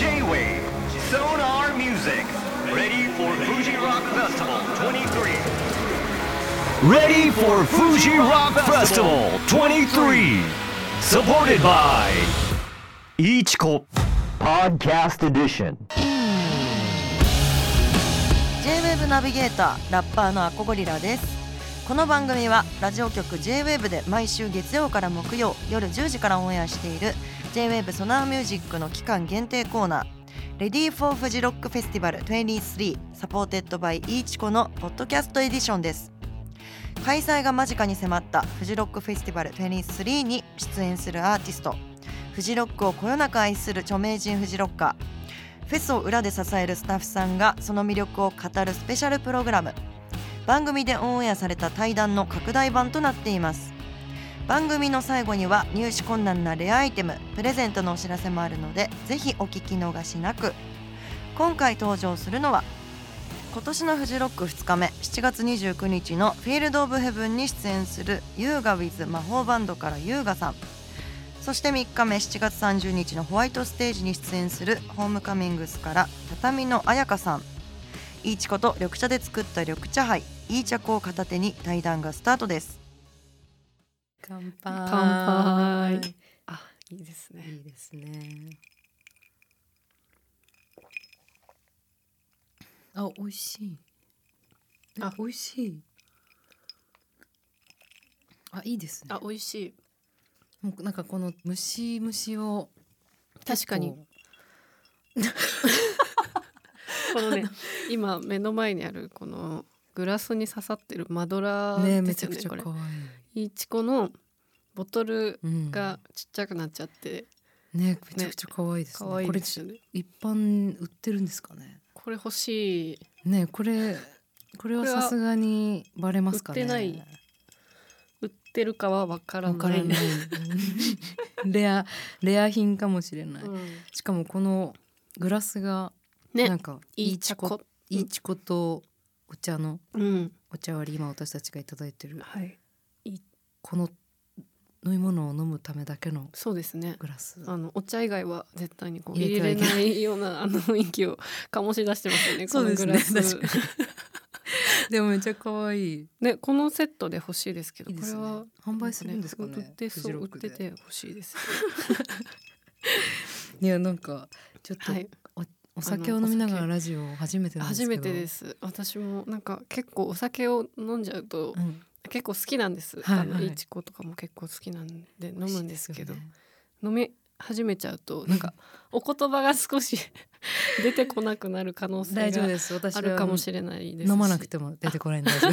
J-Wave Sonar Music Ready for Fuji Rock Festival 23 Ready for Fuji Rock Festival 23 Supported by Ichiko Podcast Edition J-WAVE ナビゲーターラッパーのアコゴリラですこの番組はラジオ局 J-WAVE で毎週月曜から木曜夜10時からオンエアしている J-WAVE ソナーミュージックの期間限定コーナー。Ready for フジロックフェスティバル23 supported by いいちこのポッドキャストエディションです。開催が間近に迫ったフジロックフェスティバル23に出演するアーティスト。フジロックをこよなく愛する著名人フジロッカーフェスを裏で支えるスタッフさんがその魅力を語るスペシャルプログラム。番組でオンエアされた対談の拡大版となっています。番組の最後には入手困難なレアアイテムプレゼントのお知らせもあるのでぜひお聞き逃しなく。今回登場するのは今年のフジロック2日目7月29日のフィールド・オブ・ヘブンに出演する優雅 with 魔法バンドから優雅さん。そして3日目7月30日のホワイトステージに出演するホームカミングスから畳の彩香さん。いいちこと緑茶で作った緑茶杯いい茶粉を片手に対談がスタートです。乾杯。乾杯。あいいですね。いいですね。あ美味しい。あ。あ美味しい。あいいですね。あ美味しい。もうなんかこの蒸し蒸しを確かに。結このね今目の前にあるこのグラスに刺さってるマドラ構ねーめちゃくちゃ可愛いいちこのボトルうん。がちっちゃくなっちゃって。ねめちゃくちゃ可愛いですね。可愛いこれ一般売ってるんですかね？これ欲しい。ねこれこれはさすがにバレますかね？売ってるかはわからない。レアレア品かもしれない、うん。しかもこのグラスがねなんかいい茶こ粉いいちことお茶のうん。お茶割り今私たちがいただいてる。はいこの飲み物を飲むためだけのそうですね。グラス。あのお茶以外は絶対にこう入入れれないような あの雰囲気を醸し出してますよね。このグラス。確か でもめっちゃ可愛い。ねこのセットで欲しいですけどいいね。これは販売するんですかね売ってフそう売ってて欲しいです。いやなんかちょっと、はい。お酒。を飲みながらラジオ初めて初めてです。私もなんか結構お酒を飲んじゃうとうん、結構好きなんです。はいあのはいいちことかも結構好きなんで飲むんですけど。美味しい飲み始めちゃうとなんかお言葉が少し 出てこなくなる可能性があるかもしれないですし。飲まなくても出てこないんで。大丈夫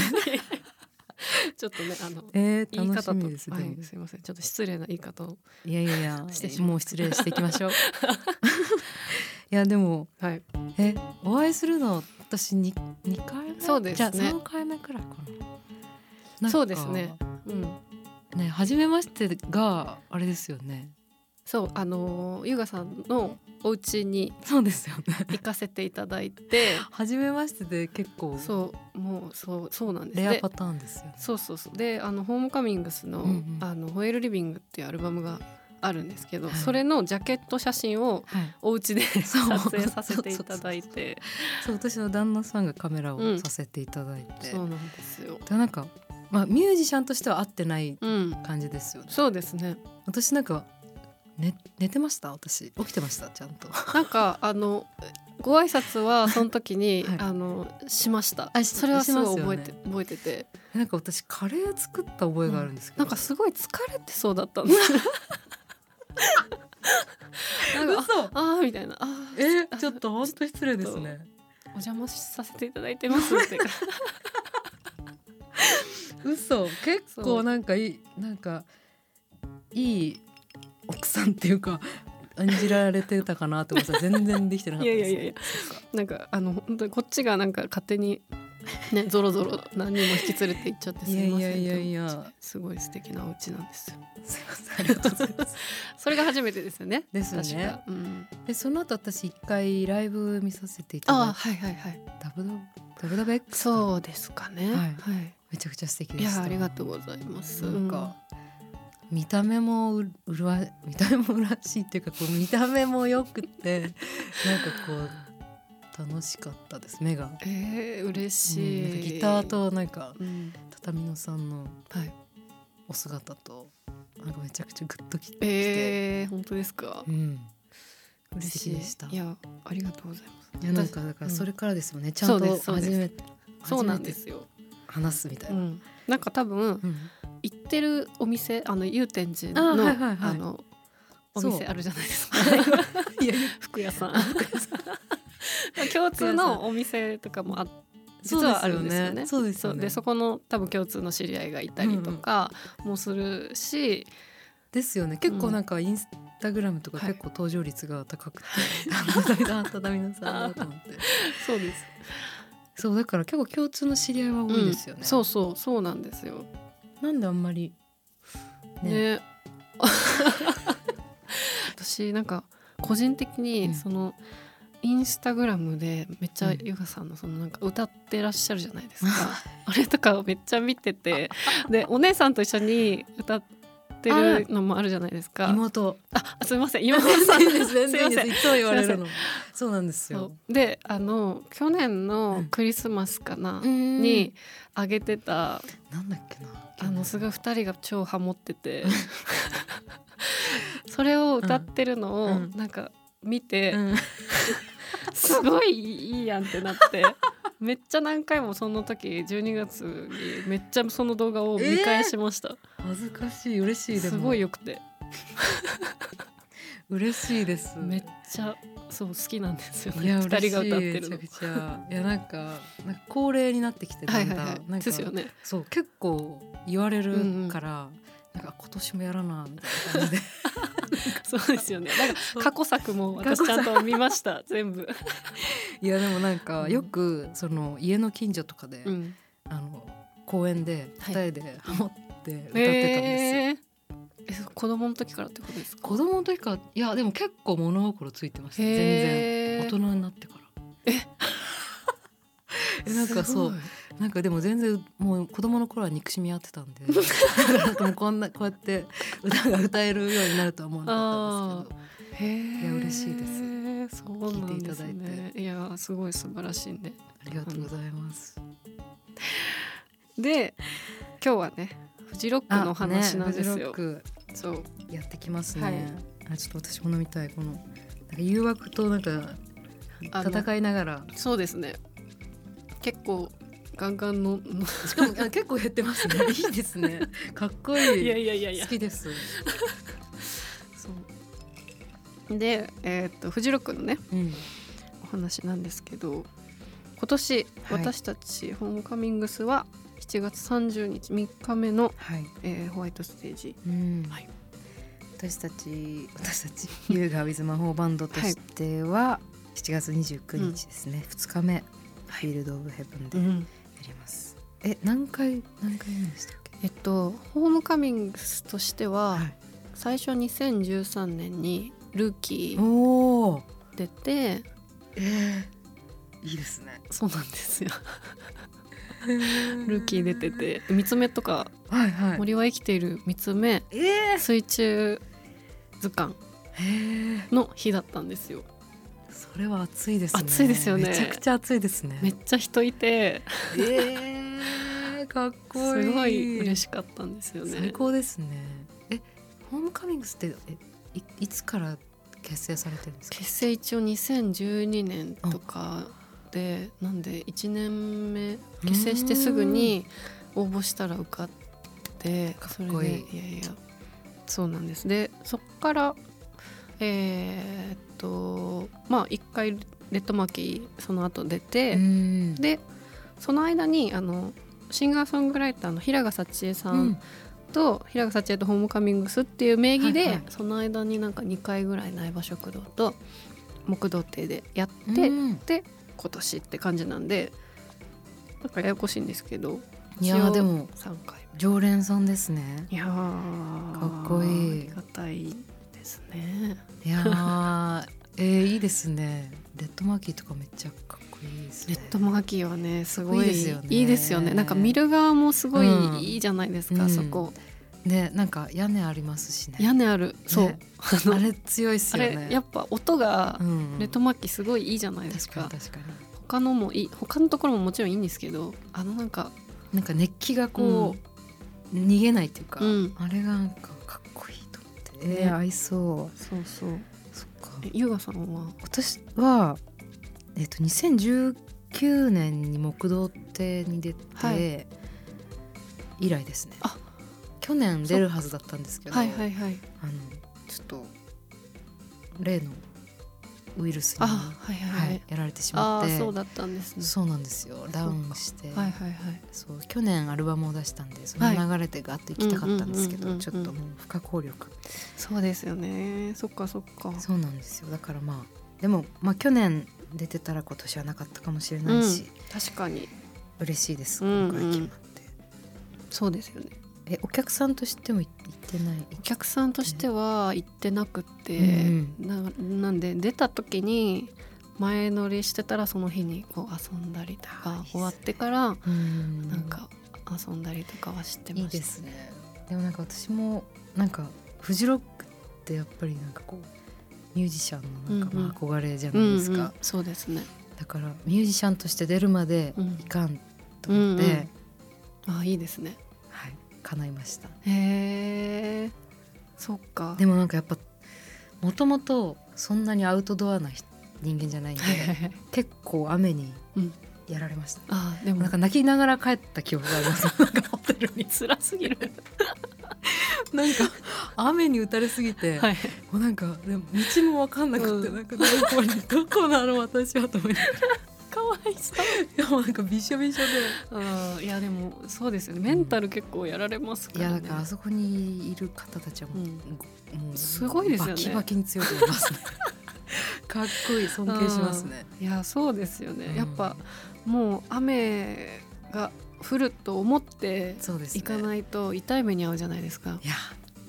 ちょっとねあのえー、言い方とす、はい、すいません。ちょっと失礼な言い方を。いやいやいやしてもう失礼していきましょう。いやでもはい。えお会いするの私に二回目？そうですね。じゃあ三回目くらいかなそうですね。うん。ね初めましてがあれですよね。そうあのー優雅さんのお家にそうですよね。行かせていただいて。初めましてで結構そうもうそうそうなんです。でレアパターンですよね。そうそうそう。であのホームカミングスの「うんうん。あのホエールリビング」っていうアルバムがあるんですけど、はい。それのジャケット写真をはい。お家で そう。撮影させていただいて。そう私の旦那さんがカメラうん。をさせていただいて、そうなんですよ。でなんかまあミュージシャンとしては合ってないうん。感じですよね。そうですね。私なんか寝寝てました？私。起きてました？ちゃんと。なんかあのご挨拶は その時に、はい。あのしました。あしそれはすごい覚えて、覚えてて。なんか私カレー作った覚えがあるんですけど、なんかすごい疲れてそうだったんです。なんか嘘。ああーみたいな。あーえちょっと本当失礼ですね。お邪魔させていただいてますって 嘘。結構なんかいいなんかいい奥さんっていうか演じられてたかなって思ったら全然できてなかったですいやいやいやいや。なんかあの本当にこっちがなんか勝手にねゾロゾロ何人も引き連れて行っちゃってすいませんいやいやいやすごい素敵なお家なんですよ。すいません。ありがとうございますそれが初めてですよね。ですよね。確か。うん、でその後私一回ライブ見させていたああだいてはいはいはいダブダブダブダブ X そうですかねはいはいめちゃくちゃ素敵いでした。やありがとうございます。なんか、見た目もううるわ 見た目もうらしいっていうかこう見た目もよくてなんかこう楽しかったです目が、えー、嬉うんしなんかい、ギターとなんかうん。畳野さんのはい。お姿となんかめちゃくちゃグッときて、えー、本当ですか？うん、嬉しい。でした。いやありがとうございます。いやなんかだからうんそれからですよね、ちゃんと初めそうなんですよ、話すみたいうな、ん、なんか多分うん。行ってるお店あの祐天寺あのはいはいはい。あのおそう。店あるじゃないですか。いや服屋さん。共通のお店とかもあ実はあるんですよね。そうですよね。そう。でそこの多分共通の知り合いがいたりとかもするし、ですよね。結構なんかインスタグラムとかはい。結構登場率が高くて、あ畳野さんだと思って。そうです。そうだから結構共通の知り合いは多いですよね、うんそうそうそうなんですよ。なんであんまりね。ね。私なんか個人的うん。にその、インスタグラムでめっちゃうん。ゆがさんのそのなんか歌ってらっしゃるじゃないですか、あれとかをめっちゃ見ててでお姉さんと一緒に歌ってるのもあるじゃないですか。妹。あすみません。妹さんです。全然いいつも言われるの。そうなんですよ。であの去年のクリスマスかな、にあげてたなんだっけな。あのすごい2人が超ハモってて。それを歌ってるのをうん。なんか見て、うんすごいいいやんってなって。めっちゃ何回もその時12月にめっちゃその動画を見返しました、恥ずかしい嬉しいですもごいよくて。嬉しいです。めっちゃそう好きなんですよいやね2人が歌ってるめちゃくちゃ。いやなんかなんか恒例になってきてだんだん。ね。そう結構言われるから、なんか今年もやらなみたいな感じで。そうですよね。なんか過去作も私ちゃんと見ました全部、いやでもなんかうん。よくその家の近所とかで、うん、あの公園ではい。二人でハモって歌ってたんですよ、えー。えそう子供の時からってことですか？子供の時からいやでも結構物心ついてました。全然。大人になってから。え？なんかそう。なんかでも全然もう子供の頃は憎しみ合ってたんで。なんかもうこんなこうやって歌が歌えるようになるとは思わなかったんですけど。いや嬉しいです。そうなんです聞いていただねいやすごい素晴らしいんでありがとうございます。で今日はねフジロックのお話なんですよ、フジロックそうやってきますね。はい。あちょっと私も飲みたい。このなんか誘惑となんか戦いながら。そうですね結構ガンガンののしかもあ結構減ってますね。いいですね。かっこいい。いやいやいやいや好きです。そうでえーっとフジロックのねうん。お話なんですけど今年、はい私たちホームカミングスは7月30日3日目の、はい。えーホワイトステージうん。はい私たち私たち優雅ウィズ魔法バンドとしては7月29日ですね。2日目フィールドオブヘブンでやります。え何回何回目でしたっけ？えっとホームカミングスとしては、はい最初2013年にルーキー。出てえー、いいですね。そうなんですよルーキー出てて三つ目とかはいはい。森は生きている三つ目えー、水中図鑑。の日だったんですよそれは暑いですね。暑いですよねめちゃくちゃ暑いですね。めっちゃ人いてえー、かっこいい。すごい嬉しかったんですよね最高ですね。え、ホームカミングスってえいいつから結成されてるんですか？結成一応2012年とかでなんで1年目結成してすぐに応募したら受かってかっこいいでいやいやそうなんですでそっからえーっとまあ一回レッドマーキーその後出て、うん。でその間にあのシンガーソングライターの平賀幸恵さんと、平賀幸恵とホームカミングスっていう名義で、はいはい。その間になんか2回ぐらい苗場食堂と木道亭でやって、うん。で今年って感じなんでなんかややこしいんですけどいやーでも3回常連さんですね。いやーかっこいい。ありがたいですね。いやーえー、いいですね。レッドマーキーとかめっちゃかっこいいですね。レッドマーキーはねすごいいいですよね。いいですよね。なんか見る側もすごいうん。いいじゃないですか、うん。そこ。ねなんか屋根ありますしね。屋根ある。そう、ね。あれ強いっすあよね。れやっぱ音がうん。レッドマッキーすごいいいじゃないですか,、確かに確かに。他のもいい他のところももちろんいいんですけどあのなんかなんか熱気がこう、逃げないっていうか、うん。あれがなんかえねー、合いそう。そうそう。そっか。え優雅さんは？私はえっ、と2019年に木道亭に出て、はい。以来ですね。あ去年出るはずだったんですけど、はいはいはい。あのちょっと例のウイルスに、あはいはいはい、はい、やられてしまって。そうだったんですね。そうなんですよ。ダウンして、はいはいはい。そう去年アルバムを出したんでその流れでガッと行きたかったんですけどうんうんうんうんちょっともう不可抗力。そうですよね。そっかそっか。そうなんですよ。だからまあでもまあ去年出てたら今年はなかったかもしれないし、確かに嬉しいですうんうん今回決まって、そうですよねえお客さんとしても行ってない？お客さんとしては行ってなくて、うんななんで出た時に前乗りしてたらその日にこう遊んだりとか終わってからうん。なんか遊んだりとかはしてました。いいですね。でもなんか私もなんかフジロックってやっぱりなんかこうミュージシャンのなんかうんうん。まあ憧れじゃうなんいですか、うん、そうですね。だからミュージシャンとして出るまでいかんと思って、うんうん。あいいですね。はい叶いました。へえそっか。でもなんかやっぱもともとそんなにアウトドアな人人間じゃないんで結構雨にうん。やられました、あでも。なんか泣きながら帰った記憶があります。なんかホテルに辛すぎる。なんか雨に打たれすぎて、はい。もうなんかでも道も分かんなくて、うん。なんかどこにどこなの私はと思いながらかわいそう。なんかびしょびしょで。あーいやでもそうですよね。メンタル結構やられますからね。いやだからあそこにいる方たちはもう,、うん。もうすごいですよね。バキバキに強いと思いますね。かっこいい尊敬しますね。いやそうですよね、うん。やっぱもう雨が降ると思って行かないと痛い目に遭うじゃないですか、いや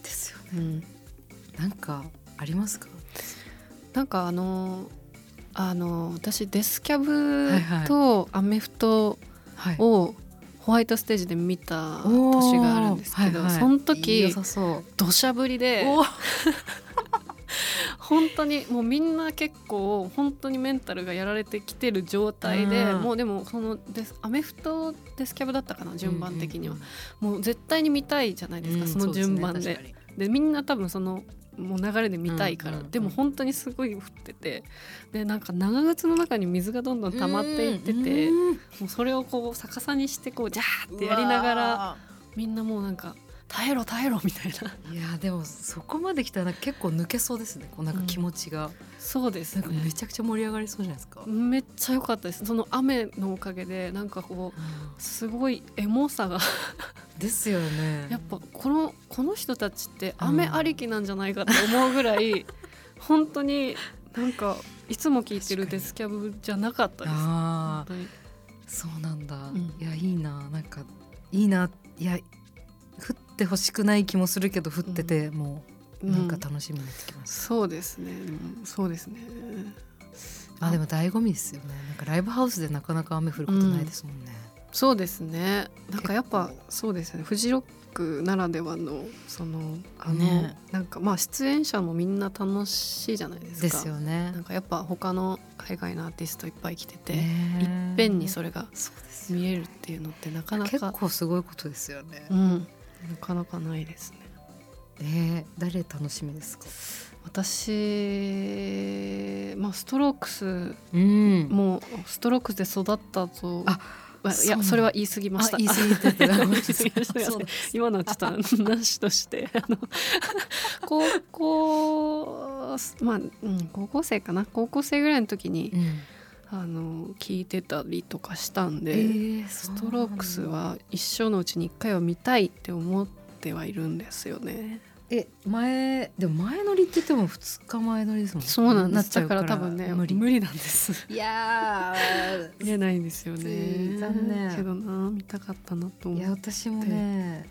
ですよね。うん、なんかありますか？なんかあのあの私デスキャブとアメフトはい。をホワイトステージで見た年があるんですけど、はいはい。その時土砂降りでお 本当にもうみんな結構本当にメンタルがやられてきてる状態で、うん。もうでもそのデスアメフトデスキャブだったかな順番的には、もう絶対に見たいじゃないですか、その順番で。でみんな多分そのもう流れで見たいから、でも本当にすごい降ってて。でなんか長靴の中に水がどんどん溜まっていってて、うんもうそれをこう逆さにしてこうジャーってやりながらみんなもうなんか耐えろ耐えろみたいな。いやでもそこまで来たら結構抜けそうですね。こうなんか気持ちが、そうですなんかめねちゃくちゃ盛り上がりそうじゃないですか、めっちゃ良かったです。その雨のおかげでなんかこうすごいエモさが。ですよね。やっぱこのこの人たちって雨ありきなんじゃないかって思うぐらい 本当になんかいつも聞いてるデスキャブじゃなかったです。本あそうなんだ、ん。いやいいな。なんかいいな。いや降ってほしくない気もするけど降ってて、もうなんか楽しみになってきました、そうですね。でもそうですね。あでも醍醐味ですよね。なんかライブハウスでなかなか雨降ることないですもんね、そうですね。なんかやっぱそうですね。フジロックならではのそのあの、ね。なんかまあ出演者もみんな楽しいじゃないですか。ですよね。なんかやっぱ他の海外のアーティストいっぱい来てて、ねいっぺんにそれが見えるっていうのってなかなか。結構すごいことですよね、うん、なかなかないですね。えー、誰楽しみですか？私まあストロークスうん。もうストロークスで育ったとああいやそれは言い過ぎました。あ言い過ぎてて 今のはちょっとなしとしてあの 高校まあ、うん、高校生かな？高校生ぐらいの時にうんあの聞いてたりとかしたんで、ーストロークスは一生のうちに一回は見たいって思ってはいるんですよね。え前でも前乗りって言っても2日前乗りですもんそうなんです。っちゃうだから多分ね無理無理なんです。いや 見えないんですようね。ん残念けどな見たかったなとーいや思う。私もね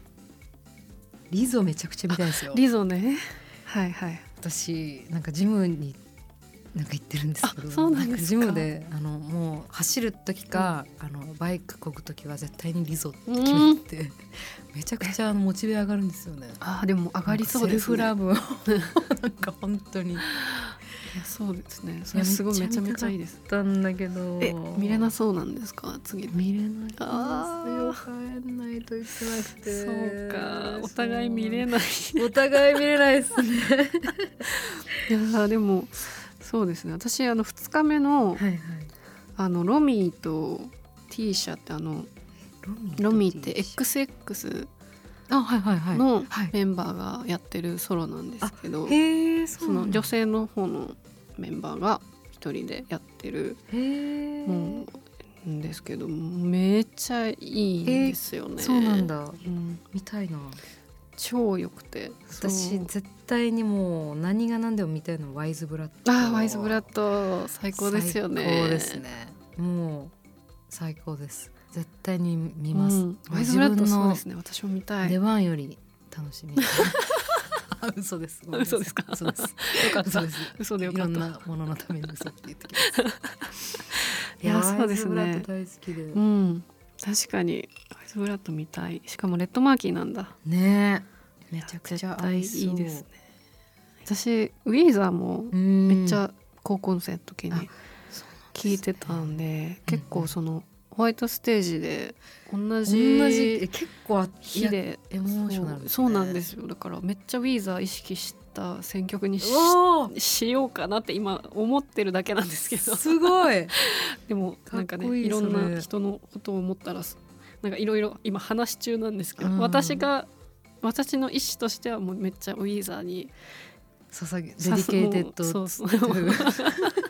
リゾめちゃくちゃ見たいんですよリゾね。はいはい。私なんかジムになんか行ってるんですけどあそうなんですか。ジムであのもう走る時か、あのバイクこぐ時は絶対にリゾって決めてて、めちゃくちゃあのモチベ上がるんですよね。あーでも上がりそうですね。ラブを なんか本当に。いやそうですね。それすごいめちゃめちゃいいです。たんだけど。え見れなそうなんですか？次。見れないんですよ。あ帰んないといけなくて。そうか。お互い見れない。お互い見れないですね。いやーでもそうですね。私あの2日目のはいはい。あのロミーと T 社ってあのロミーって XX あはいはいはい。のはい。メンバーがやってるソロなんですけど、へえその女性の方のメンバーが一人でやってるもうんですけどめっちゃいいんですよね。そうなんだ。うん。見たいな超良くて。私絶対にもう何が何でも見たいのはワイズブラッド。あーワイズブラッド最高ですよね。最高ですね。もう最高です。絶対に見ます、うん。ワイズブラッドそうですね。私も見たい。出。番より楽しみ。あ 嘘です。嘘ですか？嘘です。よかった。嘘でよかった。いろんなもののために嘘って言ってきます いやそうですね。ワイズブラッド大好きで、うん確かに。ワイズブラッド見たい。しかもレッドマーキーなんだ。ねえ。めちゃくちゃ合いいいですね。私ウィーザーもうん。めっちゃ高校生の時にあ聞いてたんで、結構そのホワイトステージで同同じじえ結構あ日で。エモーショナルね。そうそうなんですよ。だからめっちゃウィーザー意識した選曲にししようかなって今思ってるだけなんですけど。すごい。でもなんかねいろんな人のことを思ったらなんかいろいろ今話中なんですけど、うん。私が私の意思としてはもうめっちゃウィーザーに捧げ dedicated そう。そう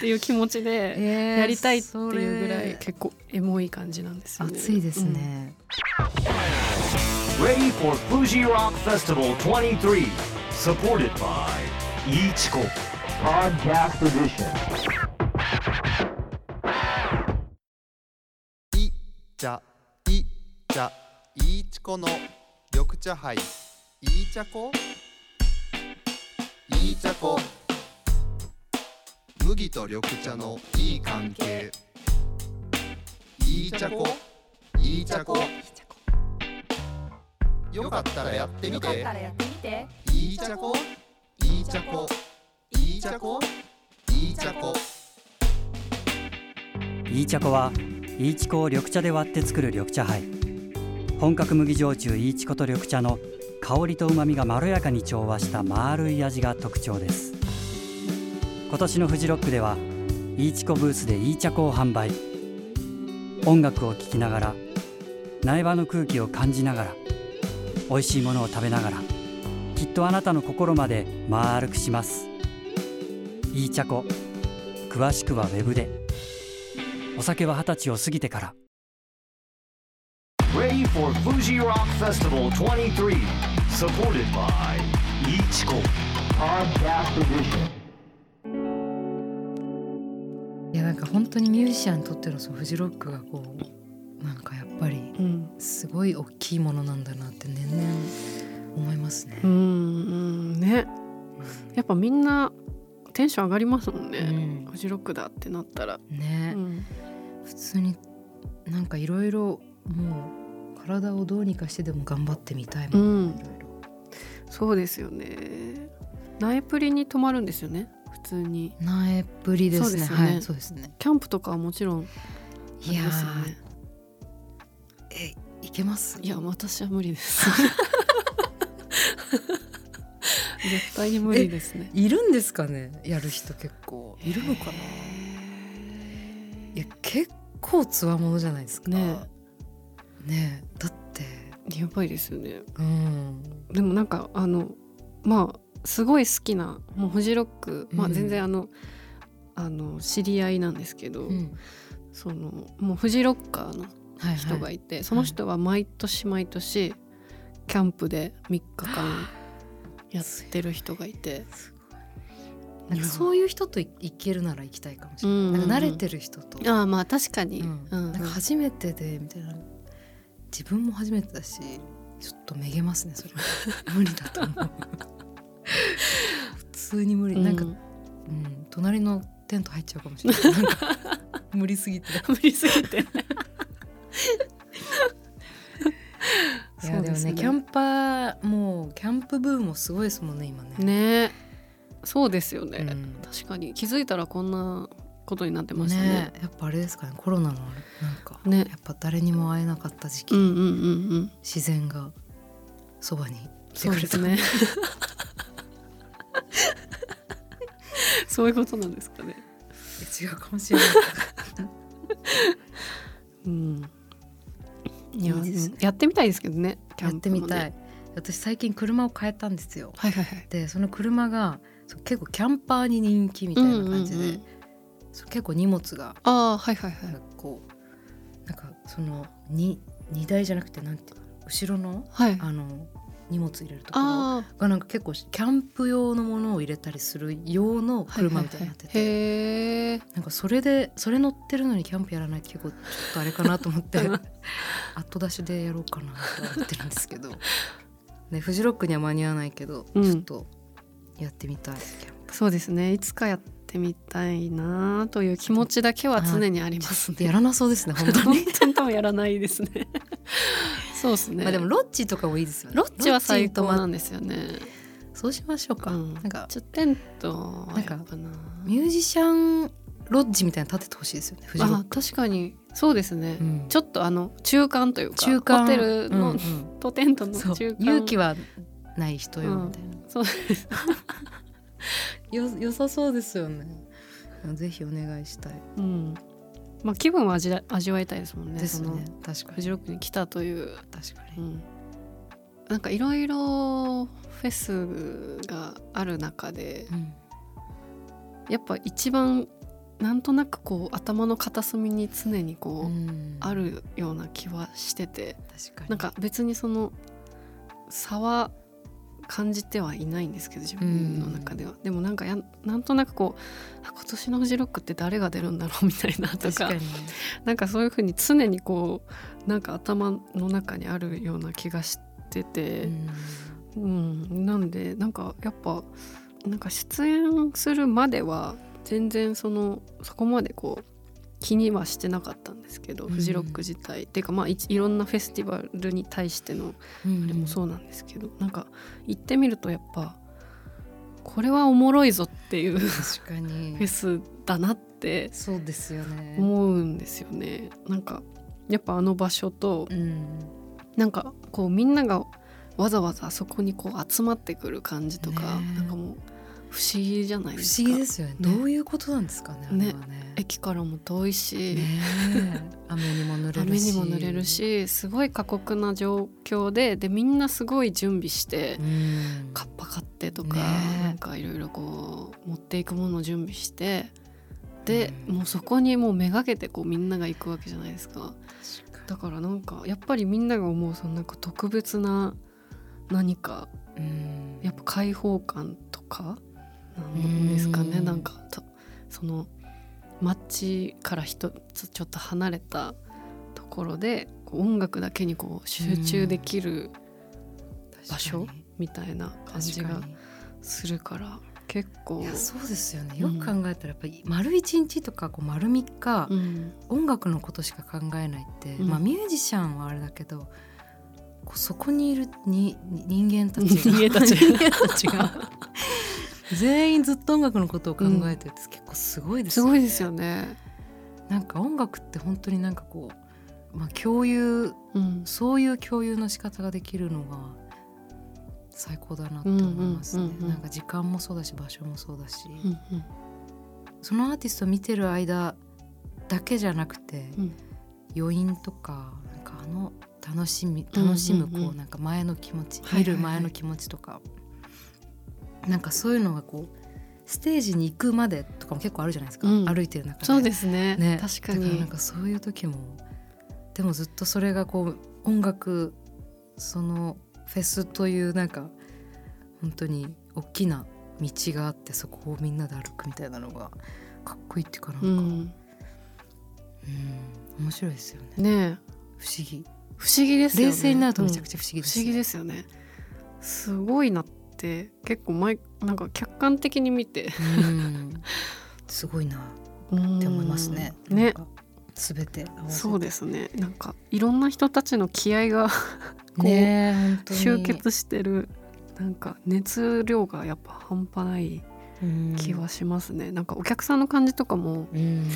っていう気持ちでえーやりたいっていうぐらい結構エモい感じなんですよね。熱いですね、Ready for Fuji Rock Festival 23. Supported by Ichiko Podcast Edition. いちゃいちゃいちこの緑茶杯いちゃこいちゃこ麦と緑茶のいい関係。いちゃこいちゃこよかったらやってみて。いちゃこいちゃこいちゃこいちゃこイーチャコはイーチコを緑茶で割って作る緑茶杯。本格麦焼酎イーチコと緑茶の香りとうまみがまろやかに調和した丸い味が特徴です今年のフジロックではイーチコブースでイーチャコを販売音楽を聴きながら苗場の空気を感じながら美味しいものを食べながらきっとあなたの心まで丸くしますイーチャコ詳しくはウェブでお酒は二十歳を過ぎてから Ready for Fuji Rock Festival 23. Supported by Ichiko Podcast Edition. いやなんか本当にミュージシャンにとってのそのフジロックがこうなんかやっぱりうん。すごい大きいものなんだなって年々思いますね。う。んうん。ね。やっぱみんなテンション上がりますもんうね、ん。フジロックだってなったら、ね、うん。普通になんかいろいろもう体をどうにかしてでも頑張ってみたいもん、うん。そうですよね。苗プリに泊まるんですよね普通に。苗っぷりですね。そうですよね。はいそうですね。キャンプとかはもちろんいやえいけます？いや私は無理です。絶対に無理ですね。いるんですかね？やる人結構。いるのかな、いや結構つわものじゃないですか。ね。ね。えだって。やばいですよね。うん。でもなんかあのまあすごい好きなもうフジロック、まあうん全然あのあの知り合いなんですけど、うん。そのもうフジロッカーのはい人がはいいて、その人は毎年毎年キャンプで3日間やってる人がいて。なんかそういう人とい行けるなら行きたいかもしれない、うん。うんうんなんか慣れてる人と、ああまあ確かに、うん。うん。なんか初めてでみたいな。自分も初めてだしちょっとめげますねそれ無理だと思う。普 通に無理、なんかうん、隣のテント入っちゃうかもしれない。なんか 無理すぎて。無理すぎて いやでもねキャンパーもうキャンプブームもすごいですもんね今ね。ね。そうですよね、うん。確かに。気づいたらこんなことになってましたね。ね。やっぱあれですかね。コロナのなんか、ね。やっぱ誰にも会えなかった時期、うんうんうんうん。自然がそばにいてくれた、そうですね そういうことなんですかね。違うかもしれない。うん。いやねやってみたいですけどね。キやってみたい、私最近車を変えたんですよ。はいはいはい。でその車が結構キャンパーに人気みたいな感じで、うんうんうん結構荷物がああはいはいはい。こうなんかそのに荷台じゃなくてなんていうの後ろのはい。あの荷物入れるところあがなんか結構キャンプ用のものを入れたりする用のあ車みたいになってて、へえなんかそれでそれ乗ってるのにキャンプやらないって結構ちょっとあれかなと思って。後出しでやろうかなと思ってるんですけど、ね、フジロックには間に合わないけど、うん。ちょっとやってみたいそうですね。いつかやってみたいなという気持ちだけは常にありますね。やらなそうですね 本当に。本当にやらないですねそうですねまあでもロッジとかもいいですよね。ロッチは最高なんですよねそうしましょうか。うんなんかちょっとテントはやっぱなミュージシャンロッジみたいなの建ててほしいですよね。あク。確かにそうですね、うんちょっとあの中間というか中間ホテルの、うんうんとテントの中間勇気はない人よみたいな。そうです よ良さそうですよね。ぜひお願いしたい。うんまあ気分を味わ味わいたいですもんねですね。確かにフジロックに来たという、確かに。うん、なんかいろいろフェスがある中でうんやっぱ一番なんとなくこう頭の片隅に常にこう、うんあるような気はしてて確かに。なんか別にその差は感じてはいないんですけど自分の中では、でもなんかやなんとなくこうあ今年のフジロックって誰が出るんだろうみたいなとか確かに。なんかそういうふうに常にこうなんか頭の中にあるような気がしてて、うん。なんでなんかやっぱなんか出演するまでは全然そのそこまでこう気にはしてなかったんですけど、うんフジロック自体っていうかまあいいろんなフェスティバルに対してのうんあれもそうなんですけど、なんか行ってみるとやっぱこれはおもろいぞっていうフ確かに。ェスだなってそうですよね。思うんですよね。なんかやっぱあの場所とうん。なんかこうみんながわざわざあそこにこう集まってくる感じとか、ねえなんかもう不思議じゃない不ですか。思議ですよね。どういうことなんですかね。あれはね。駅からも遠いし、ねえ 雨にも濡れるし。雨にも濡れる。しすごい過酷な状況ででみんなすごい準備して、うん。カッパ買ってとか、なんかいろいろこう持っていくものを準備してで、うんもうそこにもうめがけてこうみんなが行くわけじゃないですか。だからなんかやっぱりみんなが思うそのなんか特別な何かうん。やっぱ開放感とかなんですかねうん。なんかとその街から一つちょっと離れたところで音楽だけにこう集中できる場所みたいな感じがするから結構いやそうですよね。よく考えたらやっぱり丸一日とかこう丸三日、うん。音楽のことしか考えないって、うん。まあミュージシャンはあれだけどこうそこにいるにに人間たちが。人間たちが 全員ずっと音楽のことを考えてるって結構すごいですよね。すごいですよね。なんか音楽って本当になんかこう、まあ、共有うん。そういう共有の仕方ができるのが最高だなって思いますね。なんか時間もそうだし場所もそうだし、うんうん。そのアーティストを見てる間だけじゃなくて、うん。余韻とかなんかあの楽しみ楽しむこうなんか前の気持ち、はいはいはい。見る前の気持ちとかなんかそういうのがこうステージに行くまでとかも結構あるじゃないですか、うん。歩いてる中で。そうですね。ね、確かだらなんに。かそういう時もでもずっとそれがこう音楽そのフェスというなんか本当に大きな道があってそこをみんなで歩くみたいなのがかっこいいっていうかなんか、ううん。ん面白いですよね。ねえ。不思議。不思議ですよね。冷静になるとめちゃくゃちゃ不思議です、不思議ですよね。すごいなって結構前なんか客観的に見て。うん。すごいな。って思いますね。うんねすべて。そうですね。なんかいろんな人たちの気合が こう集結してる。なんか熱量がやっぱ半端ないうん。気はしますね、なんかお客さんの感じとかもうん。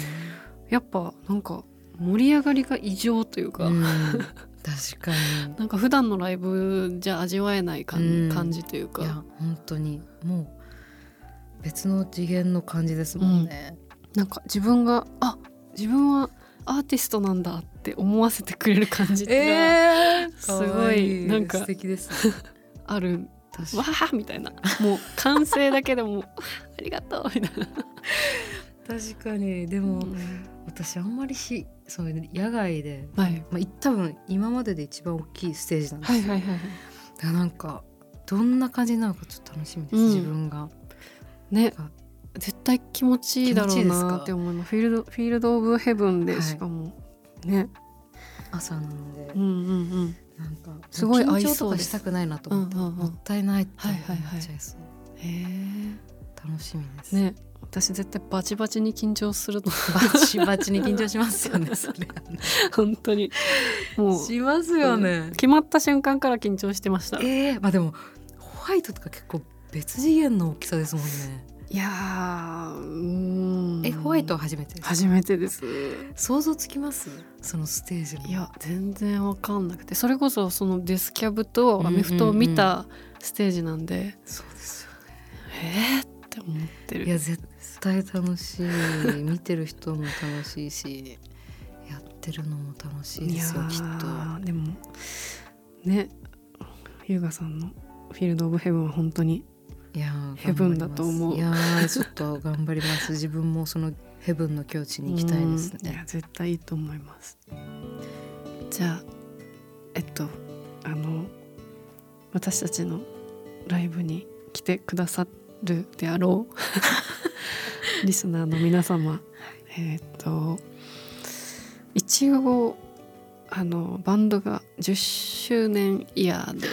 やっぱなんか盛り上がりが異常というか、うん 確かに。なんか普段のライブじゃ味わえない感,、うん。感じといういやか本当にもう別の次元の感じですもんね。なんか自分があ自分はアーティストなんだって思わせてくれる感じがえー、すごいなんか素敵です、ね。ある。確わーみたいな。もう完成だけでもあ ありがとうみたいな。確かに。でも、うん私あんまりしそういう野外で、はい。まあ、い多分今までで一番大きいステージなんですよ。はいはいはいはい。だからなんかどんな感じなのかちょっと楽しみです、うん。自分が。ね。あ絶対気持ちいいだろうなって思います。フィールドフィールド・オブ・ヘブンで、はい。しかもね。朝なので、うんうんうん。なんかすごい緊張とかしたくないなと思って、うんうんうん。もったいないって思はいはいはいっちゃい。そう、へ楽しみです、えね私絶対バチバチに緊張すると。バチバチに緊張しますよね それ。本当に。もうしますよね、決まった瞬間から緊張してました。えー、まあでもホワイトとか結構別次元の大きさですもんね。いやーうーん。えホワイトは初めて初めてです。想像つきます？そのステージの。いや全然わかんなくて。それこそそのデスキャブとアメフトを見たステージなんで、そうですよえーって思ってる。いや絶対楽しい見てる人も楽しいし やってるのも楽しいですよやきっと。ーでもね優雅さんのフィールド・オブ・ヘブンは本当にいやーヘブンだと思う。いやーちょっと頑張ります。自分もそのヘブンの境地に行きたいですうんいやね絶対いいと思います。じゃあえっとあの私たちのライブに来てくださるであろう リスナーの皆様えっと一応あのバンドが10周年イヤーで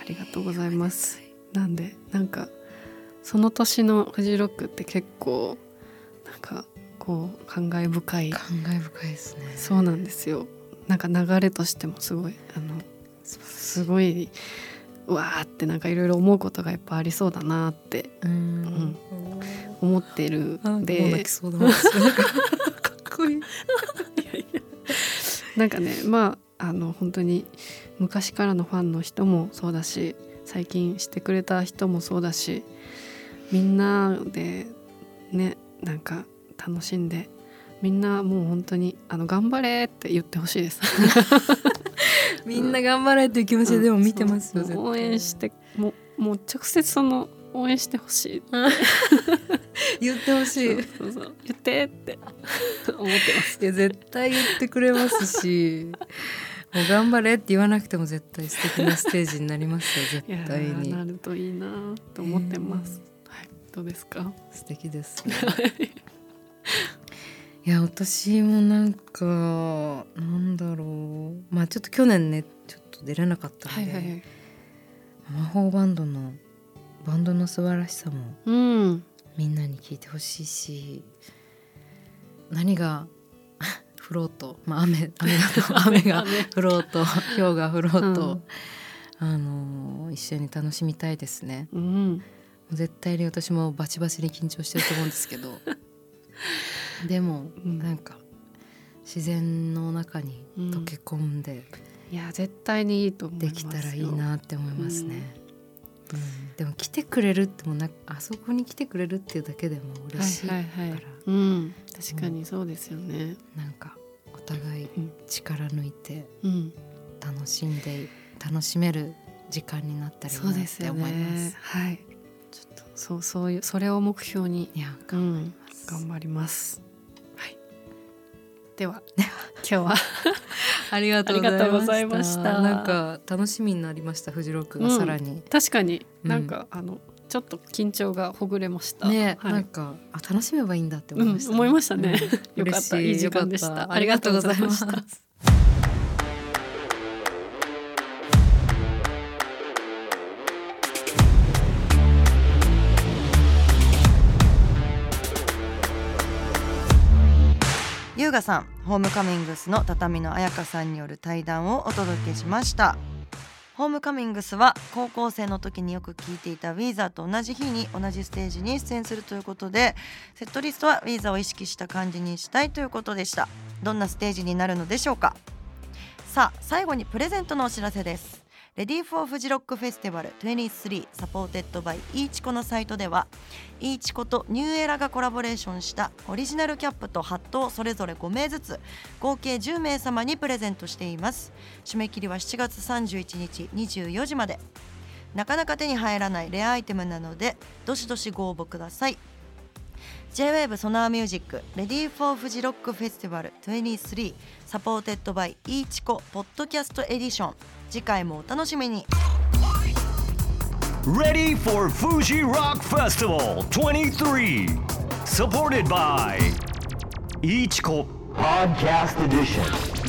ありがとうございます。なんでなんかその年のフジロックって結構なんかこう感慨深い。感慨深いですね。そうなんですよ。なんか流れとしてもすごいあのすごいうわーってなんかいろいろ思うことがやっぱありそうだなってうん。思ってる。ん。かかっこいいなんかねまああの本当に昔からのファンの人もそうだし最近してくれた人もそうだしみんなでねなんか楽しんでみんなもう本当にあの頑張れって言ってほしいです。みんな頑張れっていう気持ちででも見てますよ、応援してもうもう直接その応援してほしい。言ってほしいそうそう言ってって思ってます。いや絶対言ってくれますし もう頑張れって言わなくても絶対素敵なステージになりますよ絶対にーなるといいなと思ってます。はい、どうですか？素敵ですいや私もなんかなんだろうまあちょっと去年ねちょっと出れなかったので、はい。魔法バンドのバンドの素晴らしさもうん。みんなに聞いてほしいし何が降ろうと、まあ、雨 雨が雨が降ろうと氷が降ろうと、あの一緒に楽しみたいですねうん。絶対に私もバチバチに緊張してると思うんですけど でもうんなんか自然の中に溶け込んでいや絶対にいいと思いますよできたらいいなって思いますね。うん、でも来てくれるってもなあそこに来てくれるっていうだけでも嬉しいから、はいはいはい。うん。確かにそうですよね。なんかお互いうん力抜いてうん。楽しんで楽しめる時間になったらいいなってそうですよ思います。ね。はい。ちょっとそうそういうそれを目標にいやうん頑張ります。はい。では。今日は。ありがとうございました。なんか楽しみになりましたフジロックがさらに。確かに。うん。なんか、あのちょっと緊張がほぐれました。ね、はい。なんかあ楽しめばいいんだって思いました、うん思いましたね。うん。よかった。い。い時間でした。ありがとうございました。ありがとうございます優雅さんホームカミングスの畳の彩香さんによる対談をお届けしました。ホームカミングスは高校生の時によく聴いていたウィーザーと同じ日に同じステージに出演するということでセットリストはウィーザーを意識した感じにしたいということでした。どんなステージになるのでしょうか。さあ最後にプレゼントのお知らせです。 Ready for フジロックフェスティバル23 supported by いいちこのサイトではいいちことニューエラがコラボレーションしたオリジナルキャップとハットをそれぞれ5名ずつ合計10名様にプレゼントしています。締め切りは7月31日24時まで。なかなか手に入らないレアアイテムなのでどしどしご応募ください。J-WAVE ソナーミュージック Ready for フジロックフェスティバル23 supported by いいちこポッドキャストエディション。次回もお楽しみに Ready for Fuji Rock Festival 23. Supported by いいちこ Podcast Edition.